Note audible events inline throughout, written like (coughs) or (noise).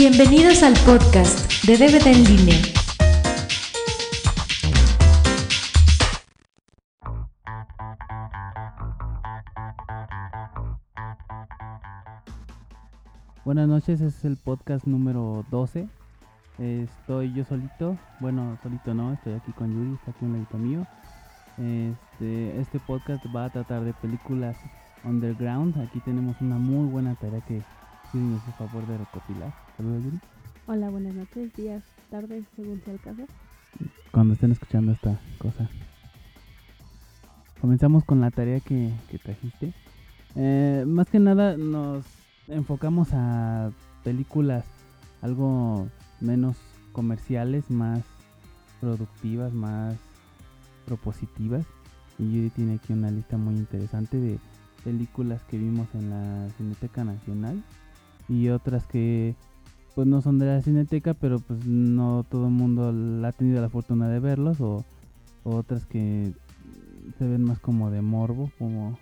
Bienvenidos al podcast de DVD en línea. Buenas noches, este es el podcast número 12. Estoy yo solito, bueno, solito no, estoy aquí con Yuri, está aquí un ladito mío. Este, este podcast va a tratar de películas underground. Aquí tenemos una muy buena tarea que Yuri nos hace favor de recopilar. Saludos, Yuri. Hola, buenas noches, días, tardes, según sea el caso. Cuando estén escuchando esta cosa. Comenzamos con la tarea que, que trajiste. Eh, más que nada nos enfocamos a películas algo menos comerciales, más productivas, más propositivas. Y Yuri tiene aquí una lista muy interesante de películas que vimos en la Cineteca Nacional y otras que pues no son de la Cineteca, pero pues no todo el mundo ha tenido la fortuna de verlos o, otras que se ven más como de morbo, como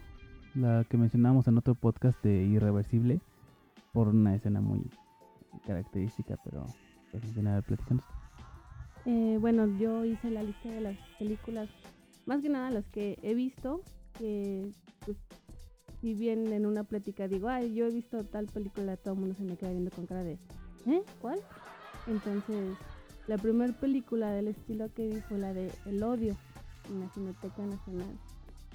la que mencionamos en otro podcast de Irreversible, por una escena muy característica, pero pues en general platicando. Eh, bueno, yo hice la lista de las películas, más que nada las que he visto, que pues, si bien en una plática digo, ay, yo he visto tal película, todo el mundo se me queda viendo con cara de, ¿eh? ¿Cuál? Entonces, la primera película del estilo que vi fue la de El Odio, en la Cineteca Nacional,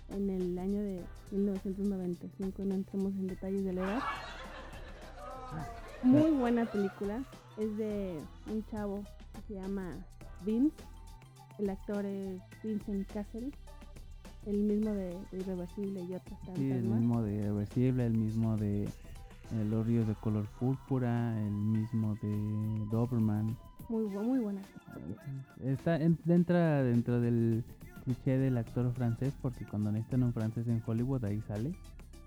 en el año de 1995, no entremos en detalles de la edad. Muy buena película, es de un chavo que se llama Vince, el actor es Vincent Castle, el mismo de, de Irreversible y otros tantos Sí, el más. mismo de Irreversible, el mismo de eh, Los ríos de color púrpura, el mismo de Doberman. Muy, muy buena. Está, en- entra dentro del cliché del actor francés porque cuando necesitan un francés en Hollywood ahí sale.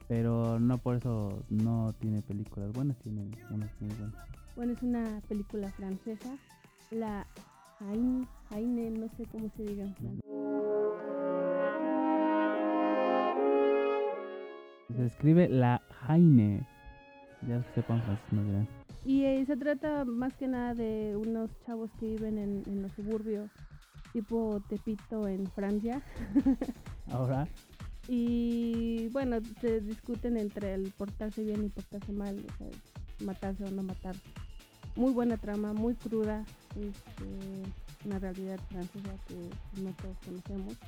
Pero no por eso no tiene películas buenas, tiene unas muy buenas. Bueno, es una película francesa, la Haine, Haine, no sé cómo se diga en francés. Se escribe La Jaine. Ya sepan francés no dirán. Y eh, se trata más que nada de unos chavos que viven en, en los suburbios, tipo Tepito en Francia. (laughs) Ahora, Y bueno, se discuten entre el portarse bien y portarse mal, o sea, matarse o no matar. Muy buena trama, muy cruda, este, una realidad francesa que no todos conocemos.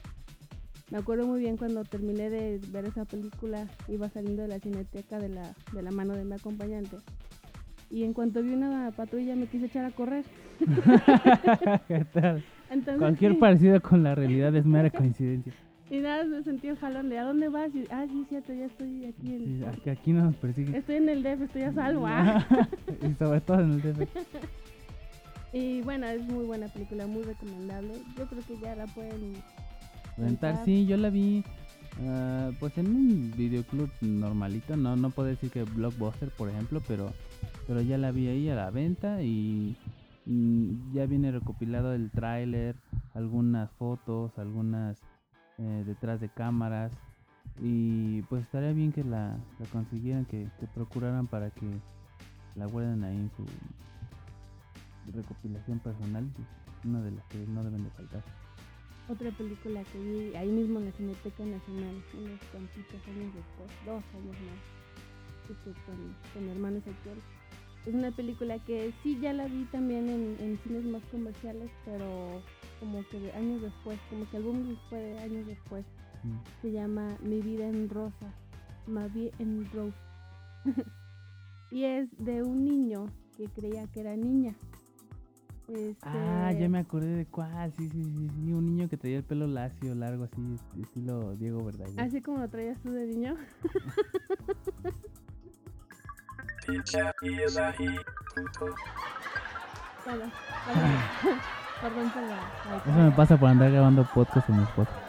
Me acuerdo muy bien cuando terminé de ver esa película, iba saliendo de la cineteca de la, de la mano de mi acompañante. Y en cuanto vi una patrulla me quise echar a correr. (laughs) ¿qué tal? Entonces, Cualquier parecido con la realidad es mera coincidencia. Y nada, me sentí un jalón de ¿a dónde vas? Y, ah, sí, cierto, ya estoy aquí. en- Sí, aquí, aquí no nos persigue. Estoy en el DF, estoy a salvo. (laughs) ah. y sobre todo en el DF. (laughs) Y bueno, es muy buena película, muy recomendable. Yo creo que ya la pueden. Rentar, sí, yo la vi ah, pues en un videoclub normalito, no no puedo decir que Blockbuster, por ejemplo, pero pero ya la vi ahí a la venta y mm, ya viene recopilado el tráiler, algunas fotos, algunas eh, detrás de cámaras y pues estaría bien que la, la consiguieran, que, que procuraran para que la guarden ahí en su recopilación personal, una de las que no deben de faltar. Otra película que vi ahí mismo en la Cineteca Nacional, unos cuantitos años después, dos años más, con, con mi hermano Ezequiel. Es una película que sí ya la vi también en, en cines más comerciales, pero como que de años después, como que boom fue de años después. Mm. se llama Mi vida en rosa, Ma vie en rose. (laughs) y es de un niño que creía que era niña. Este, Ah, ya me acordé de cuál, sí, sí, sí, sí, un niño que traía el pelo lacio, largo, así, est- estilo Diego Verdaguer. Así como lo traías tú de niño. Perdón, perdón, (laughs) perdón por la- la- Eso me pasa por andar grabando podcast en mi esposa. (laughs)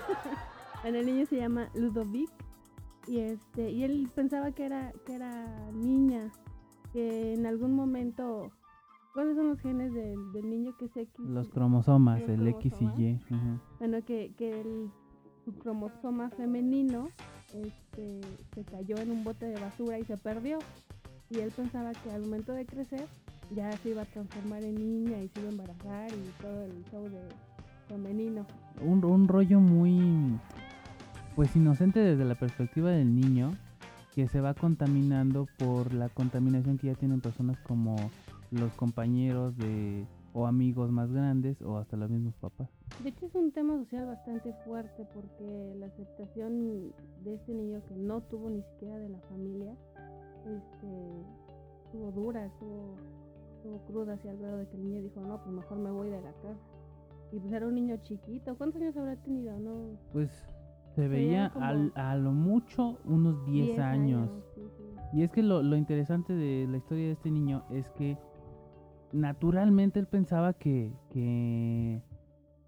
Bueno, el niño se llama Ludovic y este y él pensaba que era que era niña, que en algún momento ¿cuáles son los genes del, del niño que es X? Los cromosomas, Los el X y. Y. Bueno, que, que el su cromosoma femenino este, se cayó en un bote de basura y se perdió. Y él pensaba que al momento de crecer ya se iba a transformar en niña y se iba a embarazar y todo el show de femenino. Un, un rollo muy, pues inocente desde la perspectiva del niño, que se va contaminando por la contaminación que ya tienen personas como los compañeros de o amigos más grandes o hasta los mismos papás. De hecho es un tema social bastante fuerte porque la aceptación de este niño que no tuvo ni siquiera de la familia, este, estuvo dura, estuvo, estuvo cruda hacia el grado de que el niño dijo, no, pues mejor me voy de la casa. Y pues era un niño chiquito, ¿cuántos años habrá tenido? No, Pues se veía al- a lo mucho unos 10, años. sí, sí. Y es que lo, lo interesante de la historia de este niño es que naturalmente él pensaba que, que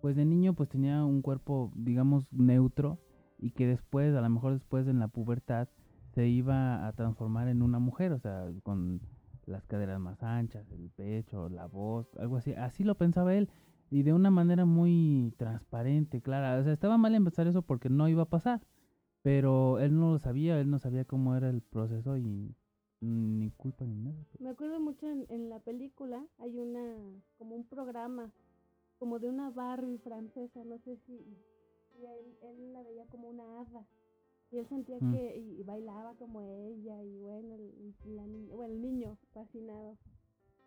pues de niño pues tenía un cuerpo digamos neutro y que después, a lo mejor después en la pubertad, se iba a transformar en una mujer, o sea, con las caderas más anchas, el pecho, la voz, algo así. Así lo pensaba él y de una manera muy transparente, clara. O sea, estaba mal empezar eso porque no iba a pasar, pero él no lo sabía, él no sabía cómo era el proceso y culpa ni nada. Me acuerdo mucho en, en la película, hay una, como un programa, como de una Barbie francesa, no sé si, y él, él la veía como una hada. Y él sentía Mm. que, y, y bailaba como ella, y bueno, el, la niña- bueno, el niño fascinado.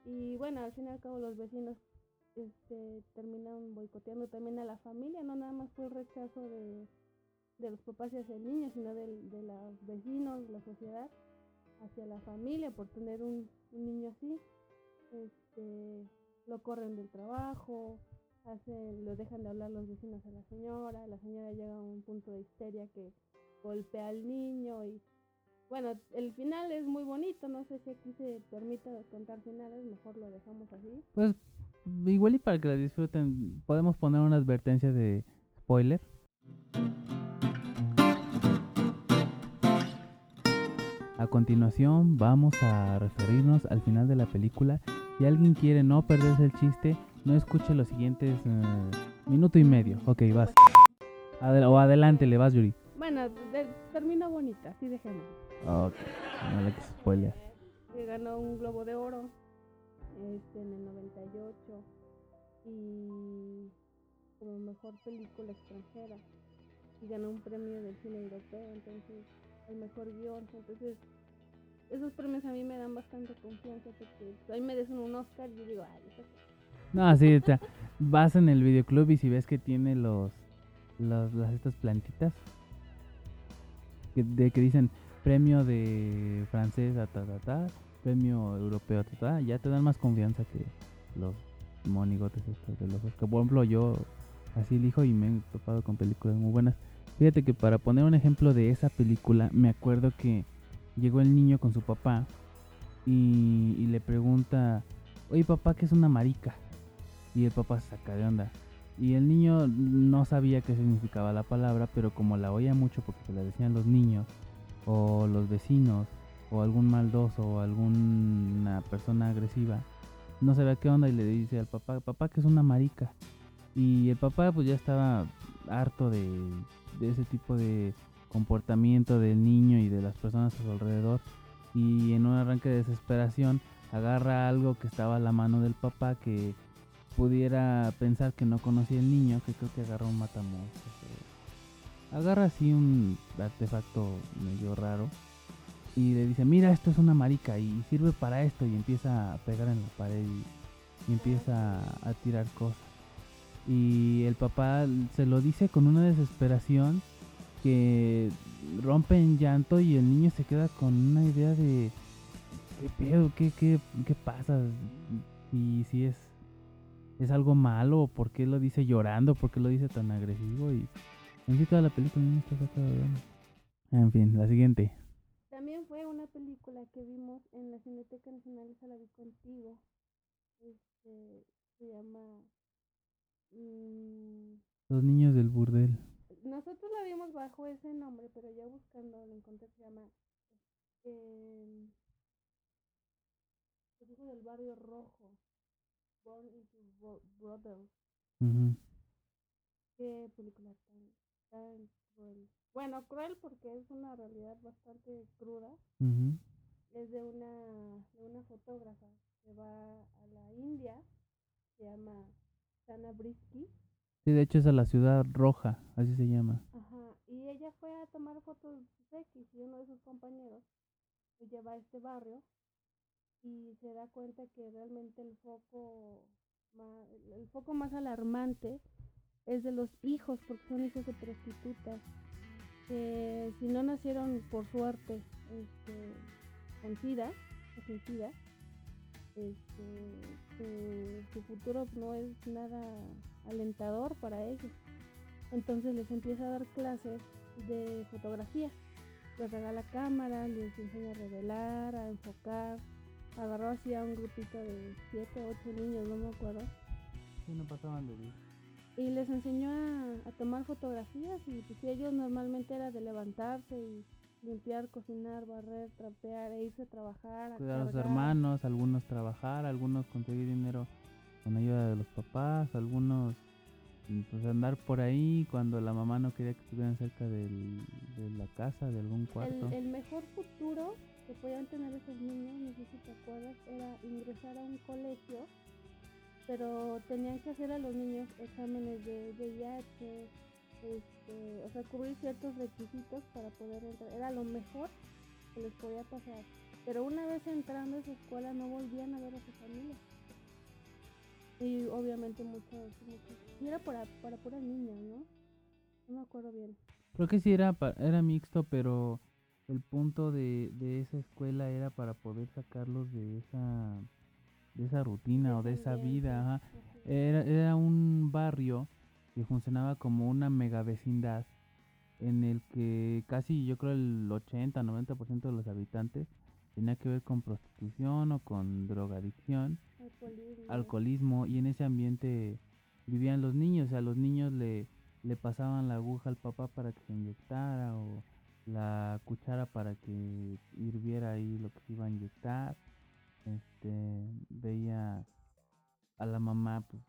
Y bueno, al fin y al cabo los vecinos este, terminan boicoteando también a la familia, no nada más fue el rechazo de, de los papás hacia el niño, sino del- de los vecinos, la sociedad hacia la familia por tener un, niño así. Este, lo corren del trabajo, hacen, lo dejan de hablar los vecinos a la señora, la señora llega a un punto de histeria que golpea al niño y bueno, el final es muy bonito, no sé si aquí se permite contar finales, mejor lo dejamos así. Pues igual y para que la disfruten, podemos poner una advertencia de spoiler. A continuación vamos a referirnos al final de la película. Si alguien quiere no perderse el chiste, no escuche los siguientes eh, minuto y medio. Ok, vas. Adel- o adelante, le vas, Yuri. Bueno, termina bonita, así dejemos. Ok, no le que spoiler. que ganó un Globo de Oro este, en el 98 y como mejor película extranjera y ganó un premio del cine europeo, entonces el mejor guion, entonces esos premios a mí me dan bastante confianza porque ahí me dicen un Oscar y yo digo, ay, eso sí". No, sí, o vas en el videoclub y si ves que tiene los, los las estas plantitas que, de que dicen premio de francés ta ta ta, premio europeo ta ta, ya te dan más confianza que los monigotes estos de los Oscar. Por ejemplo, yo así elijo y me he topado con películas muy buenas. Fíjate que para poner un ejemplo de esa película, me acuerdo que llegó el niño con su papá y, le pregunta, oye papá, ¿qué es una marica? Y el papá se saca de onda. Y el niño no sabía qué significaba la palabra, pero como la oía mucho porque se la decían los niños, o los vecinos, o algún maldoso, o alguna persona agresiva, no sabía qué onda y le dice al papá, papá, que es una marica. Y el papá pues ya estaba harto de, de ese tipo de comportamiento del niño y de las personas a su alrededor. Y en un arranque de desesperación agarra algo que estaba a la mano del papá que pudiera pensar que no conocía el niño, que creo que agarra un matamonstruos. o- Agarra así un artefacto medio raro y le dice, mira, esto es una marica y sirve para esto y empieza a pegar en la pared y empieza a tirar cosas. Y el papá se lo dice con una desesperación que rompe en llanto y el niño se queda con una idea de qué pedo, qué, qué, qué pasa y si es es algo malo por qué lo dice llorando, por qué lo dice tan agresivo y en sí toda la película no está sacada. En fin, la siguiente. También fue una película que vimos en la Cineteca Nacional, esa la vi contigo. Este, se llama. Mm, Los niños del burdel. nosotros la vimos bajo ese nombre, pero ya buscando lo encontré, se llama. Eh, Los hijos del barrio rojo. Born into Bro- Brothers. Ujú. Qué película tan, tan cruel. Bueno, cruel porque es una realidad bastante cruda. Ujú. es de una, de una fotógrafa se va a la India, se llama Sana Brisky. Sí, de hecho es a la ciudad roja, así se llama. Ajá, y ella fue a tomar fotos de X y uno de sus compañeros ella va a este barrio y se da cuenta que realmente el foco más, el foco más alarmante es de los hijos, porque son hijos de prostitutas, que si no nacieron por suerte este, con SIDA, o sin SIDA, este, su, futuro no es nada alentador para ellos. Entonces les empieza a dar clases de fotografía. Les regala cámara, les enseña a revelar, a enfocar. Agarró así a un grupito de 7, 8 niños, no me acuerdo. Sí, no pasaban de Y les enseñó a, a tomar fotografías y pues ellos normalmente era de levantarse y limpiar, cocinar, barrer, trapear e irse a trabajar. Cuidar a los hermanos, algunos trabajar, algunos conseguir dinero con ayuda de los papás, algunos pues andar por ahí cuando la mamá no quería que estuvieran cerca del, de la casa, de algún cuarto. El, el, mejor futuro que podían tener esos niños, no sé si te acuerdas, era ingresar a un colegio, pero tenían que hacer a los niños exámenes de VIH, este, o sea, cubrir ciertos requisitos para poder entrar. Era lo mejor que les podía pasar. Pero una vez entrando a esa escuela no volvían a ver a su familia. Y obviamente muchos, muchos. Y era para, para puras niñas, ¿no? No me acuerdo bien. Creo que sí era, era mixto, pero el punto de, de esa escuela era para poder sacarlos de esa de esa rutina o de esa vida. Era, era un barrio que funcionaba como una mega vecindad en el que casi yo creo el 80-90% de los habitantes tenía que ver con prostitución o con drogadicción, alcoholismo. y en ese ambiente vivían los niños, o sea, los niños le, le pasaban la aguja al papá para que se inyectara o la cuchara para que hirviera ahí lo que se iba a inyectar. Este, veía a la mamá pues,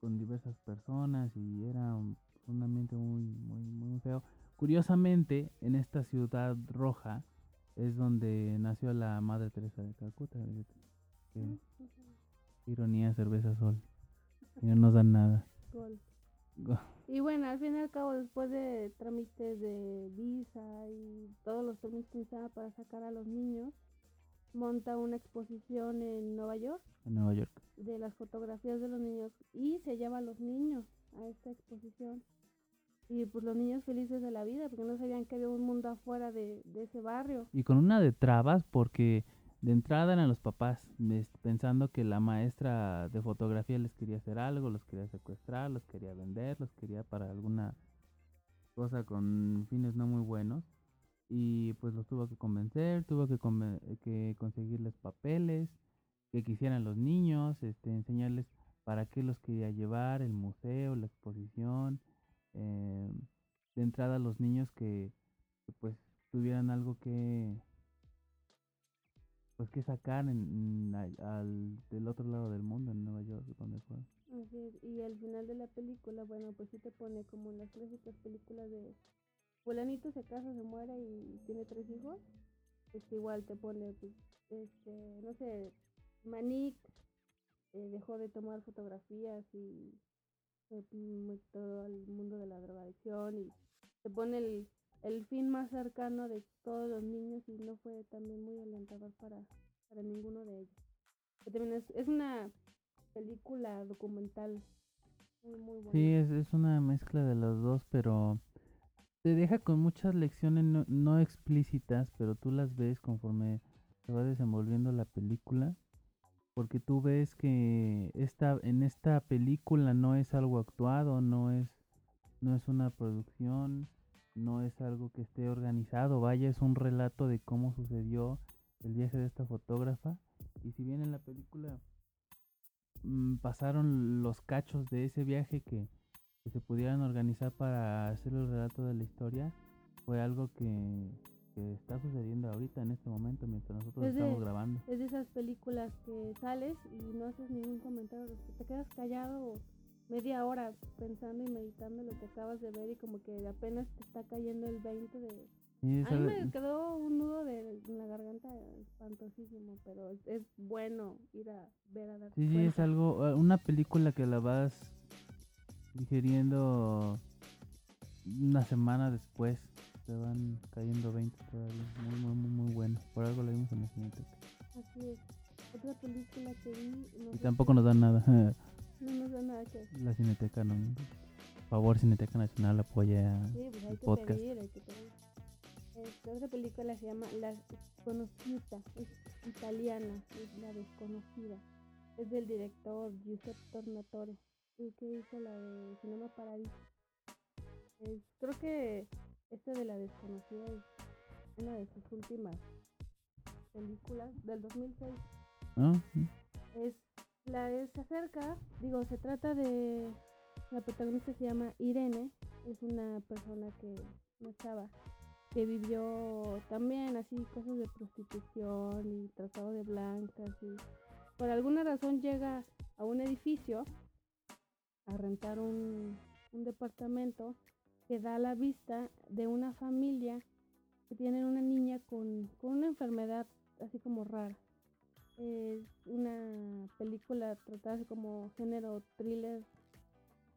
con diversas personas y era un, ambiente muy, muy, muy feo. Curiosamente, en esta ciudad roja es donde nació la Madre Teresa de Calcuta. Que, ironía, cerveza, sol. Y no nos dan nada. Y bueno, al fin y al cabo, después de trámites de visa y todos los trámites que necesitaba para sacar a los niños, monta una exposición en Nueva York. En Nueva York. De las fotografías de los niños y se lleva a los niños a esta exposición. Y pues los niños felices de la vida porque no sabían que había un mundo afuera de, de ese barrio. Y con una de trabas porque de entrada eran los papás pensando que la maestra de fotografía les quería hacer algo, los quería secuestrar, los quería vender, los quería para alguna cosa con fines no muy buenos. Y pues los tuvo que convencer, tuvo que, que conseguirles papeles, que quisieran los niños, este, enseñarles para qué los quería llevar, el museo, la exposición, eh, de entrada los niños que, pues tuvieran algo que pues que sacar en, al, del otro lado del mundo, en Nueva York, donde fue. y al final de la película, bueno, pues sí te pone como las clásicas películas de fulanito se casa, se muere y tiene tres hijos, pues igual te pone, pues, este, no sé, Manik eh, dejó de tomar fotografías y se metió al mundo de la drogadicción y te pone el, el fin más cercano de todos los niños y no fue también muy alentador para, para ninguno de ellos. también es, es una película documental muy, muy buena. Sí, es, es una mezcla de los dos, pero te deja con muchas lecciones no, explícitas, pero tú las ves conforme se va desenvolviendo la película. Porque tú ves que esta, en esta película no es algo actuado, no es, no es una producción, no es algo que esté organizado, vaya, es un relato de cómo sucedió el viaje de esta fotógrafa. Y si bien en la película mm, pasaron los cachos de ese viaje que, se pudieran organizar para hacer el relato de la historia fue algo que, está sucediendo ahorita en este momento mientras nosotros estamos grabando. Es de esas películas que sales y no haces ningún comentario, te quedas callado media hora pensando y meditando lo que acabas de ver y como que apenas te está cayendo el 20 de, Sí, A mí me quedó un nudo de en la garganta espantosísimo, pero es, es bueno ir a ver a dar Sí, sí, es algo, eh, una película que la vas digiriendo una semana después, te van cayendo 20 todavía, muy, muy, muy, muy bueno, por algo la vimos en cineteca. Así es. Otra película que vi, no, Y tampoco nos dan nada, (laughs) no nos da nada que la cineteca no, por favor Cineteca Nacional apoya Sí, pues hay el que podcast. pedir, hay que pedir. Este, otra película se llama La Desconocida, es italiana, es La Desconocida. Es del director Giuseppe Tornatore, el que hizo la de Cinema Paradiso. Es- creo que esta de La Desconocida es una de sus últimas películas del 2006 ¿no? es la es acerca digo se trata de la protagonista se llama Irene es una persona que no estaba que vivió también así cosas de prostitución y tratado de blancas y por alguna razón llega a un edificio a rentar un, departamento que da la vista de una familia que tienen una niña con, con una enfermedad así como rara es una película tratada así como género thriller,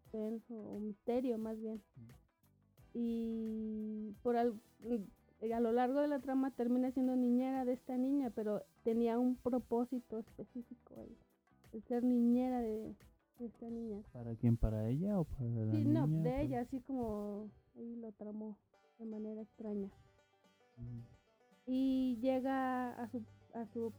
suspenso o misterio más bien. Y por al- mm, a lo largo de la trama termina siendo niñera de esta niña, pero tenía un propósito específico el, el ser niñera de, de esta niña. ¿Para quién? ¿Para ella o para la Sí, no, niña? de ¿Para- ella, así como ahí lo tramó de manera extraña. Ujú. y llega a su, a su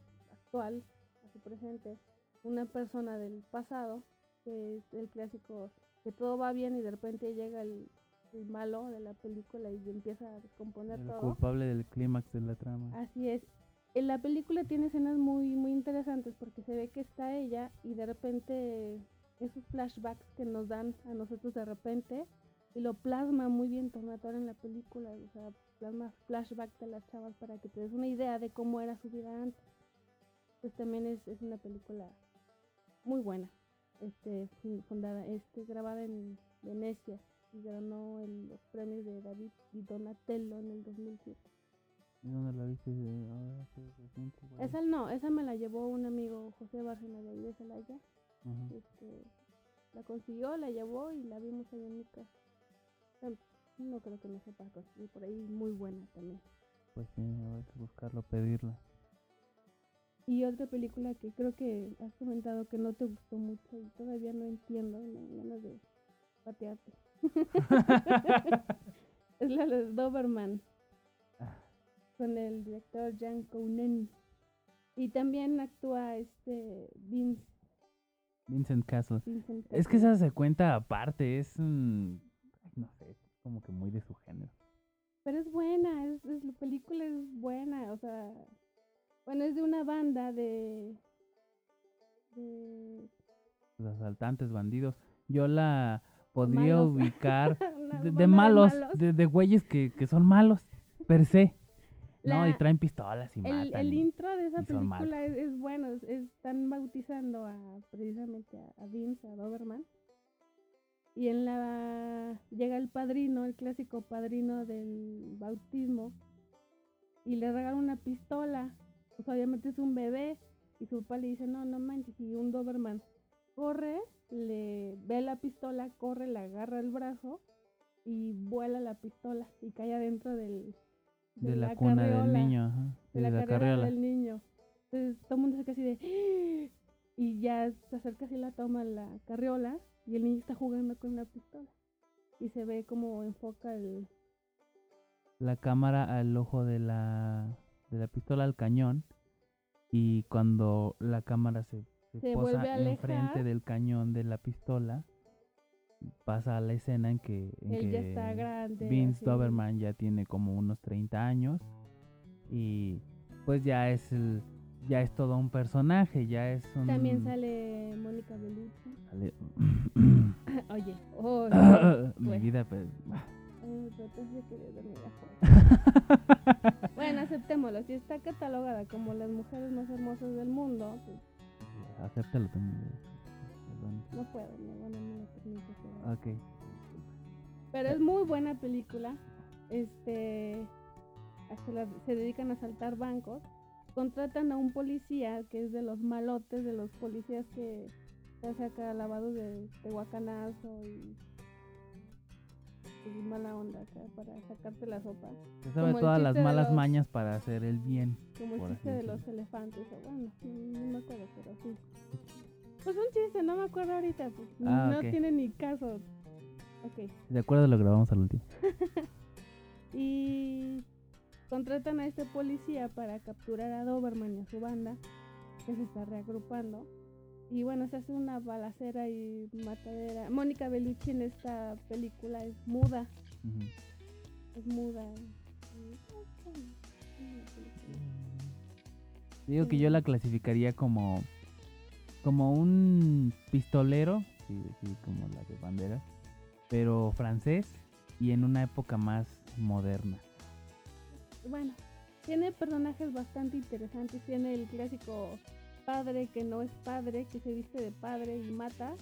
actual, a su presente, una persona del pasado, que es el clásico, que todo va bien y de repente llega el, el malo de la película y empieza a descomponer El todo. culpable del clímax de la trama. Así es. En la película tiene escenas muy, muy interesantes porque se ve que está ella y de repente esos flashbacks que nos dan a nosotros de repente y lo plasma muy bien Tornatore en la película, o sea, plasma flashbacks de las chavas para que te des una idea de cómo era su vida antes. Pues también es, es una película muy buena, este, fun- fundada, este, grabada en Venecia y ganó el- los premios de David y Donatello en el 2007. ¿Y dónde la viste? Esa no, esa me la llevó un amigo José Bárcena de ahí de Celaya. Este, la consiguió, la llevó y la vimos ahí en mi casa. No creo que no sepa conseguir por ahí, muy buena también. Pues sí, habrá que buscarlo, pedirla. Y otra película que creo que has comentado que no te gustó mucho y todavía no entiendo, me dan ganas de patearte. (laughs) es la de Doberman, Ah, con el director Jan Kounen. Y también actúa este Vince, Vincent Castle. Vincent Es que esa se cuenta aparte, es un... No sé, es como que muy de su género. Pero es buena, es, es- la película es buena, o sea, bueno, es de una banda de, de Los asaltantes, bandidos. Yo la podría Malos. ubicar (laughs) de, malos, de, de güeyes que, que son malos, per se. No, y traen pistolas y el, matan. el y- intro de esa película es, es bueno, es- están bautizando a precisamente a, a Vince, a Doberman. Y en la llega el padrino, el clásico padrino del bautismo, y le regala una pistola. Pues obviamente es un bebé, y su papá le dice, no, no manches, y un Doberman corre, le ve la pistola, corre, le agarra el brazo y vuela la pistola y cae adentro del, de la, cuna del niño, ajá. de la, la carriola carriola. del niño. Entonces todo el mundo se queda así de y ya se acerca así la toma la carriola y el niño está jugando con una pistola. Y se ve como enfoca el La cámara al ojo de la, de la pistola al cañón. Y cuando la cámara se, se Se posa enfrente del cañón de la pistola, pasa a la escena en que, en él ya que está grande. Vince así. Doberman ya tiene como unos 30 años y pues ya es el ya es todo un personaje, ya es un También sale Mónica Bellucci. sale- (coughs) Oye, (coughs) oh, (coughs) mi Bueno. vida pues Pero dormir afuera. (laughs) Bueno, aceptémoslo. Si está catalogada como las mujeres más hermosas del mundo, pues acéptalo también. Perdón. no puedo, no, bueno, no me permite. Ok. Pero es muy buena película. Este se, la- se dedican a asaltar bancos, contratan a un policía que es de los malotes, de los policías que se hace acá lavado de, de guacanazo y, y mala onda acá para sacarte la sopa. Se sabe todas las malas los- mañas para hacer el bien. Como el chiste de los elefantes, o bueno, no, no me acuerdo, pero sí. Pues un chiste, no me acuerdo ahorita, pues Ah, no ok. tiene ni caso. Ok. De acuerdo, lo grabamos al último. (laughs) Y contratan a este policía para capturar a Doberman y a su banda, que se está reagrupando. Y bueno, se hace una balacera y matadera. Mónica Bellucci en esta película es muda, es muda. Digo que yo la clasificaría como como un pistolero, sí, sí, como la de bandera, pero francés y en una época más moderna. Bueno, tiene personajes bastante interesantes. Tiene el clásico padre que no es padre, que se viste de padre y mata,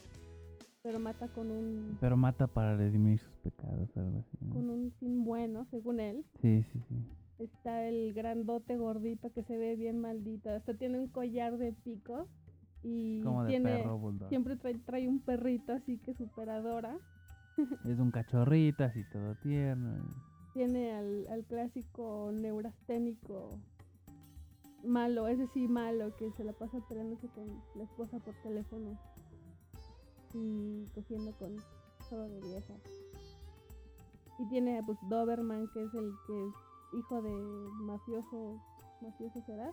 pero mata con un Pero mata para redimir sus pecados, algo así. ¿no? con un fin bueno, según él. Sí, sí, sí. Está el grandote gordito que se ve bien maldito. Hasta tiene un collar de picos y Como de tiene perro siempre trae, trae un perrito así que superadora. (laughs) Es un cachorrito así todo tierno. Tiene al, al clásico neurasténico malo, ese sí malo, que se la pasa peleándose con la esposa por teléfono y cogiendo con todo de vieja. Y tiene pues Doberman, que es el que es hijo de mafioso, mafioso será.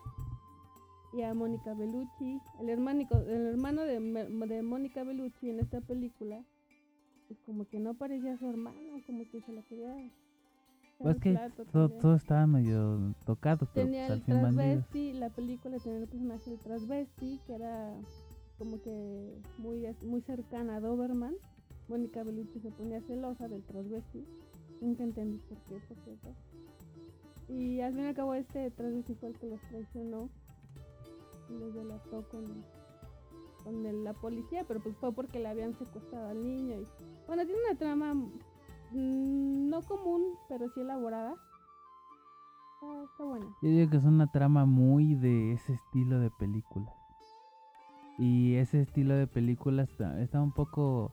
Y a Mónica Bellucci, el hermanico, el hermano de, de Mónica Bellucci en esta película, pues como que no parecía su hermano, como que se la quería Pues que todo, todo estaba medio tocado, pero Tenía pues, al el transvesti, la película tenía el personaje del transvesti, que era como que muy, muy cercana a Doberman. Mónica Bellucci se ponía celosa del transvesti. Nunca entendí por qué, por cierto. Y al fin y al cabo este transvesti fue el que los traicionó y los delató con, con el- la policía, pero pues fue porque le habían secuestrado al niño. Y, bueno, tiene una trama no común, pero sí elaborada. Buena. Yo digo que es una trama muy de ese estilo de películas. Y ese estilo de películas está, está un poco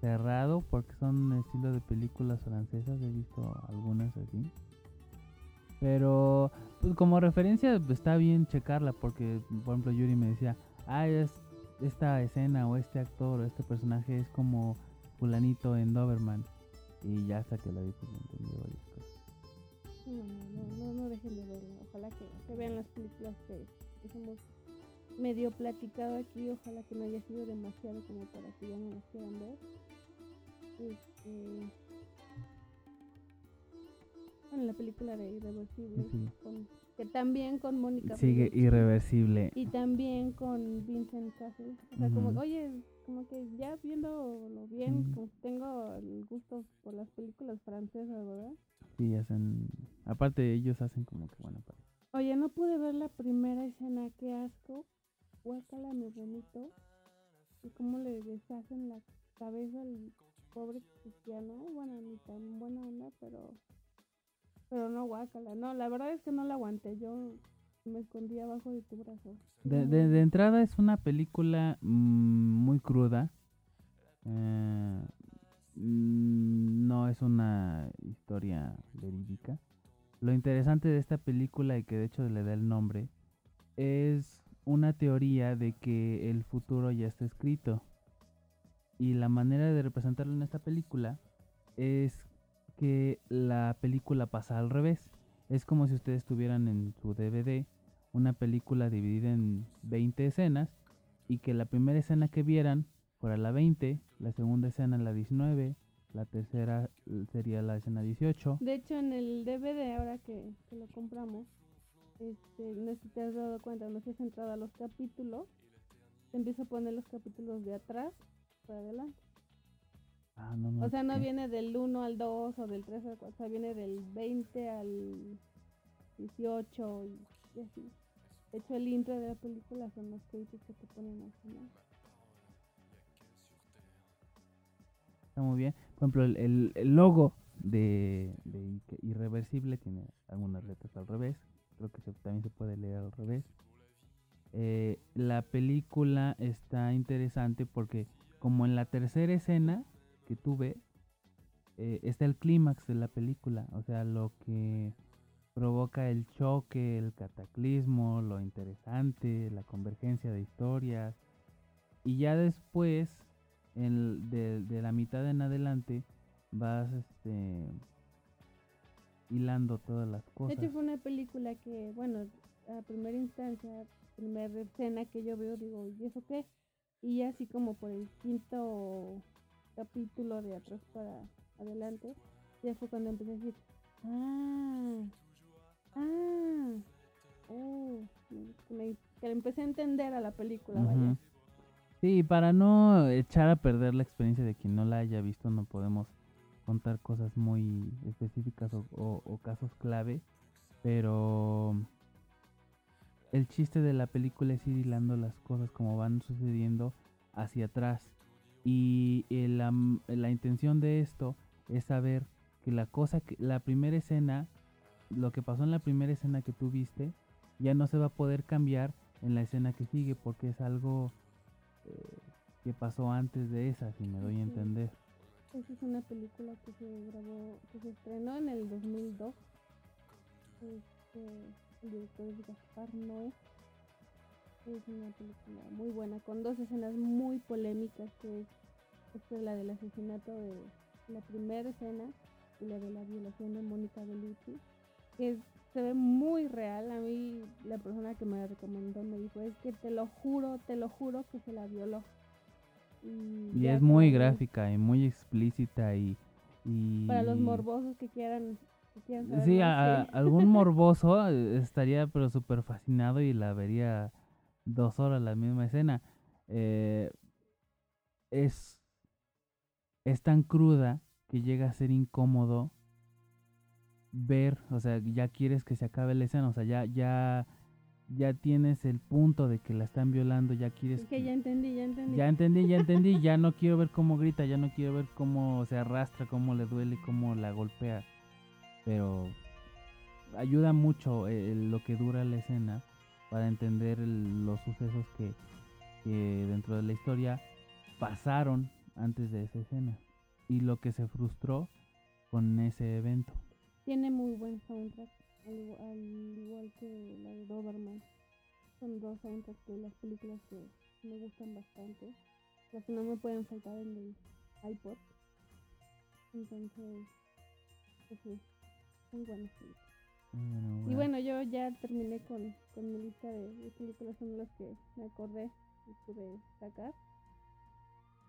cerrado porque son estilo de películas francesas, he visto algunas así. Pero pues, como referencia pues, está bien checarla porque, por ejemplo, Yuri me decía, ah, es, esta escena o este actor o este personaje es como fulanito en Doberman. Y ya hasta que la vi pues entendí varias cosas. No, no, no, no dejen de verla. Ojalá que, que vean las películas que, que hemos medio platicado aquí. Ojalá que no haya sido demasiado como para que ya no las quieran ver. Este, bueno, la película de Irreversible. Sí. con- que también con Mónica. Sigue irreversible. Y también con Vincent Cassel. O sea, como, oye, como que ya viéndolo bien, como tengo el gusto por las películas francesas, ¿verdad? Sí, hacen. Aparte, ellos hacen como que bueno. para- Oye, no pude ver la primera escena, qué asco. Guácala, mi bonito. Y cómo le deshacen la cabeza al pobre cristiano. Bueno, ni tan buena onda, pero. Pero no guácala. No, la verdad es que no la aguanté. Yo me escondí abajo de tu brazo. De, entrada es una película mm, muy cruda. Eh, mm, no es una historia verídica. Lo interesante de esta película y que de hecho le da el nombre es una teoría de que el futuro ya está escrito. Y la manera de representarlo en esta película es que la película pasa al revés. Es como si ustedes tuvieran en su DVD una película dividida en 20 escenas y que la primera escena que vieran fuera la 20, la segunda escena la 19, la tercera sería la escena 18. De hecho, en el DVD, ahora que, lo compramos, este, no sé si te has dado cuenta, no sé si has entrado a los capítulos, te empieza a poner los capítulos de atrás para adelante. Ah, no, no O sea, no sé. viene del 1 al 2 o del 3 al 4, o sea, viene del 20 al 18 y, así. De hecho, el intro de la película son los créditos que te ponen al final. Está muy bien. Por ejemplo, el, el- el logo de, de Irre- Irreversible tiene algunas letras al revés. Creo que se- también se puede leer al revés. Eh, la película está interesante porque como en la tercera escena que tú ves, eh, está el clímax de la película. O sea, lo que provoca el choque, el cataclismo, lo interesante, la convergencia de historias. Y ya después, en- de, de la mitad en adelante, vas este, hilando todas las De cosas. hecho, fue una película que, bueno, a primera instancia, primera escena que yo veo, digo, ¿y eso qué? Y así como por el quinto capítulo de atrás para adelante, ya fue cuando empecé a decir, ah, ah, oh, que, me- que empecé a entender a la película, vaya. Ujú. Sí, para no echar a perder la experiencia de quien no la haya visto, no podemos contar cosas muy específicas o, o- o casos clave, pero el chiste de la película es ir hilando las cosas como van sucediendo hacia atrás. Y eh, la, m- la intención de esto es saber que la cosa, que la primera escena, lo que pasó en la primera escena que tú viste, ya no se va a poder cambiar en la escena que sigue porque es algo eh, que pasó antes de esa, si me doy a entender. Esa es una película que se grabó, que se estrenó en el 2002. Este, el director es Gaspar Noé. Es una película muy buena, con dos escenas muy polémicas, que es esta es la del asesinato de la primera escena y la de la violación de Mónica Bellucci, que es- se ve muy real. A mí la persona que me la recomendó me dijo, es que te lo juro, te lo juro que se la violó. Y, Y es muy gráfica y muy explícita y... y Para los morbosos que quieran, Sí, a- algún (laughs) morboso eh, estaría pero súper fascinado y la vería dos horas la misma escena. Eh, es, es tan cruda que llega a ser incómodo ver, o sea, ya quieres que se acabe la escena, o sea, ya, ya, ya tienes el punto de que la están violando, ya quieres Es que ya entendí, ya entendí. ya entendí, ya entendí, ya no quiero ver cómo grita, ya no quiero ver cómo se arrastra, cómo le duele, cómo la golpea. Pero ayuda mucho eh, lo que dura la escena para entender el- los sucesos que, dentro de la historia pasaron antes de esa escena y lo que se frustró con ese evento. Tiene muy buen soundtrack, al, al igual que la de Doberman. Son dos soundtracks de las películas que me gustan bastante. Las que no me pueden faltar en el iPod. Entonces, pues sí, son buenas películas. Y bueno, yo ya terminé con, con mi lista de, de películas, son las que me acordé y pude sacar.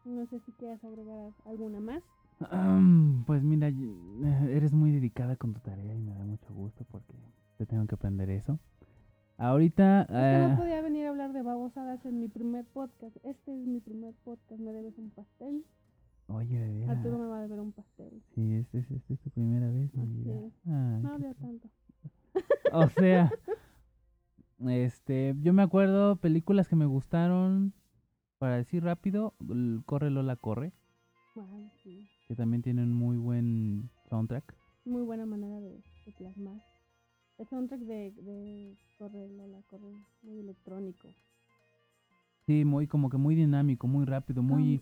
No sé si quieras agregar alguna más. Pues mira, eh, eres muy dedicada con tu tarea y me da mucho gusto porque te tengo que aprender eso. Ahorita, que no eh, podía venir a hablar de babosadas en mi primer podcast. Este es mi primer podcast. Me debes un pastel. oye, de Arturo me va a deber un pastel. sí, este es, este es tu primera vez, mi vida. Ay, No había tanto. O sea, este, yo me acuerdo películas que me gustaron, para decir rápido, Corre Lola Corre, Wow, sí. que también tiene un muy buen soundtrack. Muy buena manera de, de plasmar. El soundtrack de, de Corre Lola, Corre, muy electrónico. Sí, muy como que muy dinámico, muy rápido, muy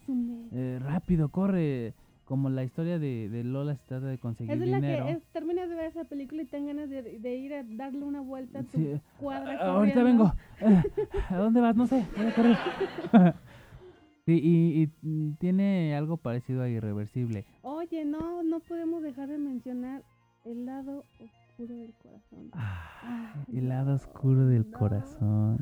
eh, rápido, corre. Como la historia de, de Lola se trata de conseguir Es de la dinero. que es, terminas de ver esa película y te dan ganas de, de ir a darle una vuelta a tu Sí, cuadra. "Ah, ahorita vengo. Ah, (laughs) ¿A dónde vas? No sé. Voy a correr. (laughs) sí, y, y, tiene algo parecido a Irreversible. Oye, no, no podemos dejar de mencionar el lado oscuro del corazón. Ah, Ay, el lado oscuro del no. corazón.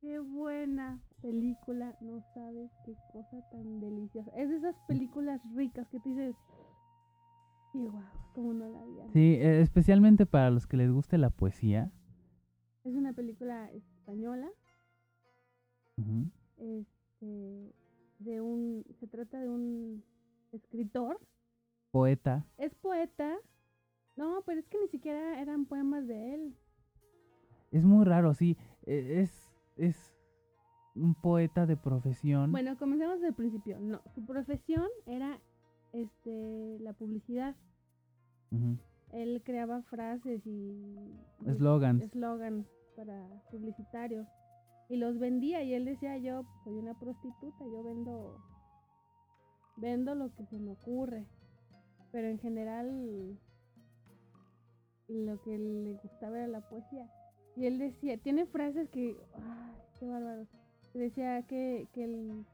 Qué buena película, no sabes qué cosa tan deliciosa. Es de esas películas ricas que tú dices, y guau, como no la había. Sí, eh, especialmente para los que les guste la poesía. Es una película española, este, de un, se trata de un escritor, Poeta. es poeta. No, pero es que ni siquiera eran poemas de él. Es muy raro, sí. eh, Es, es un poeta de profesión. Bueno, comencemos desde el principio. No, su profesión era este la publicidad. Él creaba frases y y Eslogans. eslogans para publicitarios y los vendía y él decía yo soy una prostituta yo vendo vendo lo que se me ocurre pero en general lo que le gustaba era la poesía y él decía tiene frases que ay, qué bárbaro decía que que, el-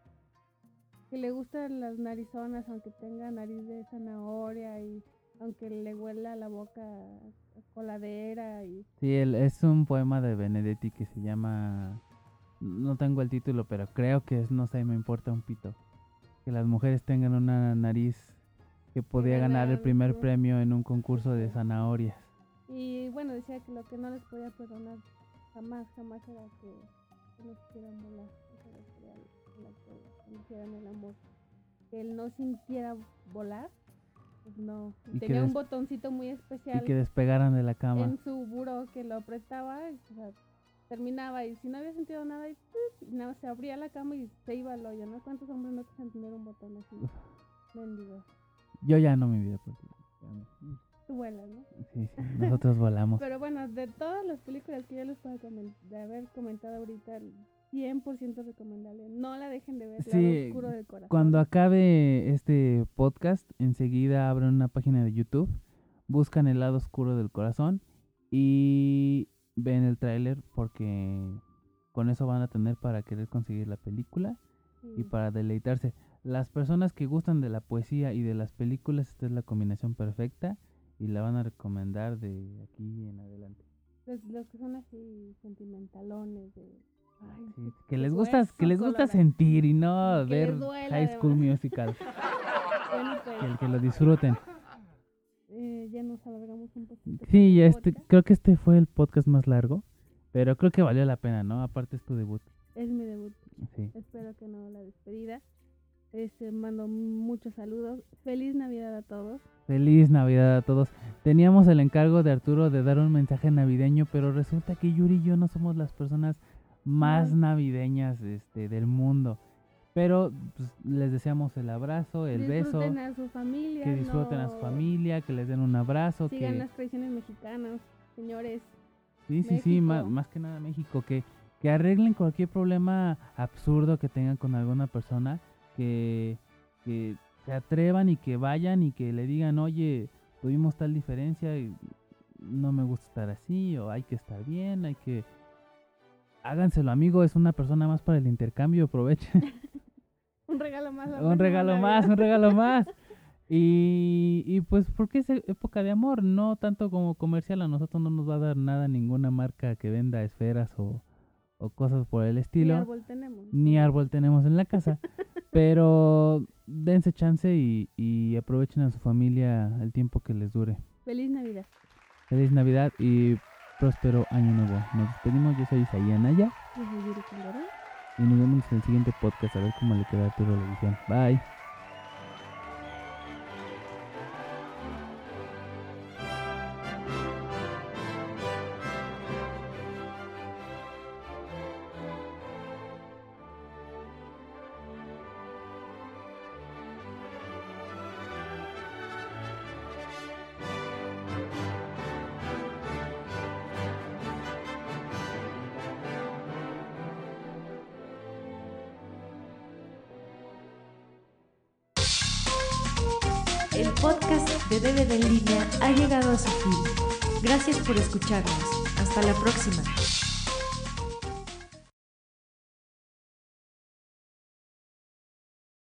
que le gustan las narizonas aunque tenga nariz de zanahoria y aunque le huela la boca a coladera y Sí, el- es un poema de Benedetti que se llama... No tengo el título, pero creo que es No sé, me importa un pito. Que las mujeres tengan una nariz que podía ganar el primer premio en un concurso de zanahorias. Y bueno, decía que lo que no les podía perdonar jamás, jamás era que, que no quisieran volar. Eso era que era lo que no hicieran el amor. Que él no sintiera volar, pues no. Y Y tenía un botoncito muy Y especial que despegaran de la cama. en su buró que lo apretaba, y, o sea, terminaba y si no había sentido nada, y, ¡pip! y nada, se abría la cama y se iba al hoyo. ¿No? ¿Cuántos hombres no quieren tener un botón así? Mendigo. Yo ya no, mi vida. porque ya no. Vuelas, ¿no? Sí, sí, (laughs) nosotros volamos. Pero bueno, de todas las películas que yo les puedo de haber comentado ahorita, 100% recomendable. No la dejen de ver, Sí, Oscuro del Corazón. Cuando acabe este podcast, enseguida abren una página de YouTube, buscan el lado oscuro del corazón y ven el tráiler porque con eso van a tener para querer conseguir la película y Sí. para deleitarse. Las personas que gustan de la poesía y de las películas, esta es la combinación perfecta y la van a recomendar de aquí en adelante. Los, los que son así sentimentalones de... Ay, Sí, qué- que les gusta, que les gusta colorado. sentir y no que ver High School. Musical, (laughs) pues, que, lo disfruten. eh, ya nos alargamos un poquito. Sí, el este, creo que este fue el podcast más largo, pero creo que valió la pena, ¿no? Aparte es tu debut. Es mi debut. Sí. Espero que no la despedida. Este, mando muchos saludos. Feliz Navidad a todos. Feliz Navidad a todos. Teníamos el encargo de Arturo de dar un mensaje navideño, pero resulta que Yuri y yo no somos las personas más Más. navideñas este, del mundo. Pero pues, les deseamos el abrazo, el beso, disfruten a su familia. que disfruten a su familia, que les den un abrazo, Sigan que las tradiciones mexicanas, señores. sí, sí, sí, México. más, que nada México, que, que arreglen cualquier problema absurdo que tengan con alguna persona, que, que se atrevan y que vayan y que le digan, oye, tuvimos tal diferencia y no me gusta estar así, o hay que estar bien, hay que... Háganselo, amigo, es una persona más para el intercambio, aprovechen. (laughs) Un regalo más. un regalo más, un regalo más. (laughs) Y, y pues porque es e- época de amor, no tanto como comercial, a nosotros no nos va a dar nada ninguna marca que venda esferas o, o cosas por el Ni estilo. árbol tenemos. Ni árbol tenemos en la casa. (laughs) pero dense chance y, y aprovechen a su familia el tiempo que les dure. Feliz Navidad. Feliz Navidad y próspero año nuevo. Nos despedimos, yo soy Isaí Naya y nos vemos en el siguiente podcast a ver cómo le queda a Arturo la edición. Bye.